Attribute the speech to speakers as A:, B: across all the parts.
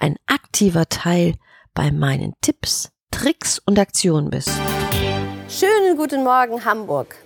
A: ein aktiver Teil bei meinen Tipps, Tricks und Aktionen bist.
B: Schönen guten Morgen, Hamburg.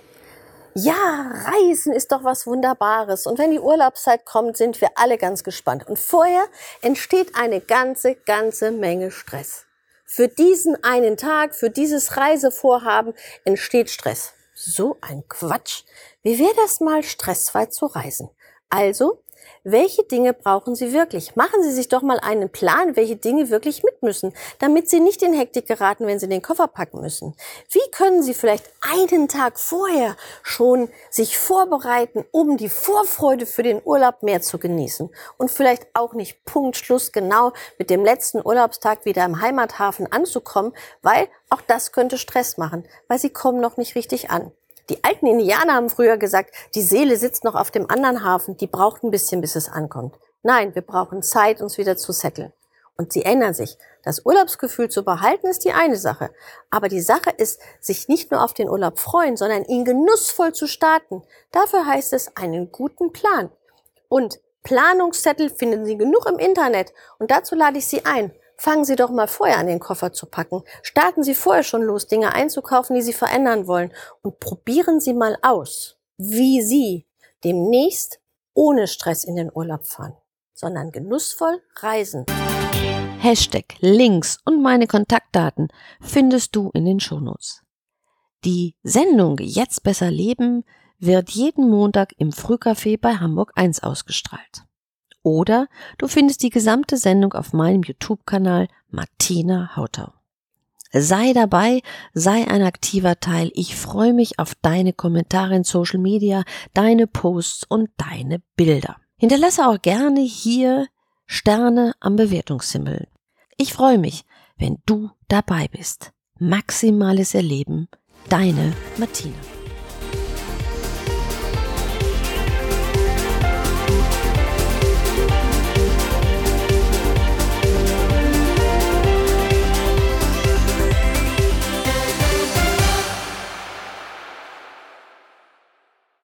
B: Ja, Reisen ist doch was Wunderbares. Und wenn die Urlaubszeit kommt, sind wir alle ganz gespannt. Und vorher entsteht eine ganze, ganze Menge Stress. Für diesen einen Tag, für dieses Reisevorhaben entsteht Stress. So ein Quatsch. Wie wäre das mal stressfrei zu reisen? Also welche Dinge brauchen Sie wirklich? Machen Sie sich doch mal einen Plan, welche Dinge wirklich mit müssen, damit Sie nicht in Hektik geraten, wenn Sie den Koffer packen müssen. Wie können Sie vielleicht einen Tag vorher schon sich vorbereiten, um die Vorfreude für den Urlaub mehr zu genießen und vielleicht auch nicht Punktschluss genau mit dem letzten Urlaubstag wieder im Heimathafen anzukommen, weil auch das könnte Stress machen, weil Sie kommen noch nicht richtig an. Die alten Indianer haben früher gesagt, die Seele sitzt noch auf dem anderen Hafen, die braucht ein bisschen, bis es ankommt. Nein, wir brauchen Zeit, uns wieder zu setteln. Und sie ändern sich. Das Urlaubsgefühl zu behalten ist die eine Sache. Aber die Sache ist, sich nicht nur auf den Urlaub freuen, sondern ihn genussvoll zu starten. Dafür heißt es einen guten Plan. Und Planungszettel finden Sie genug im Internet. Und dazu lade ich Sie ein. Fangen Sie doch mal vorher an, den Koffer zu packen. Starten Sie vorher schon los, Dinge einzukaufen, die Sie verändern wollen. Und probieren Sie mal aus, wie Sie demnächst ohne Stress in den Urlaub fahren, sondern genussvoll reisen.
A: Hashtag, Links und meine Kontaktdaten findest du in den Shownotes. Die Sendung Jetzt besser leben wird jeden Montag im Frühcafé bei Hamburg 1 ausgestrahlt. Oder du findest die gesamte Sendung auf meinem YouTube-Kanal Martina Hautau. Sei dabei, sei ein aktiver Teil. Ich freue mich auf deine Kommentare in Social Media, deine Posts und deine Bilder. Hinterlasse auch gerne hier Sterne am Bewertungshimmel. Ich freue mich, wenn du dabei bist. Maximales Erleben, deine Martina.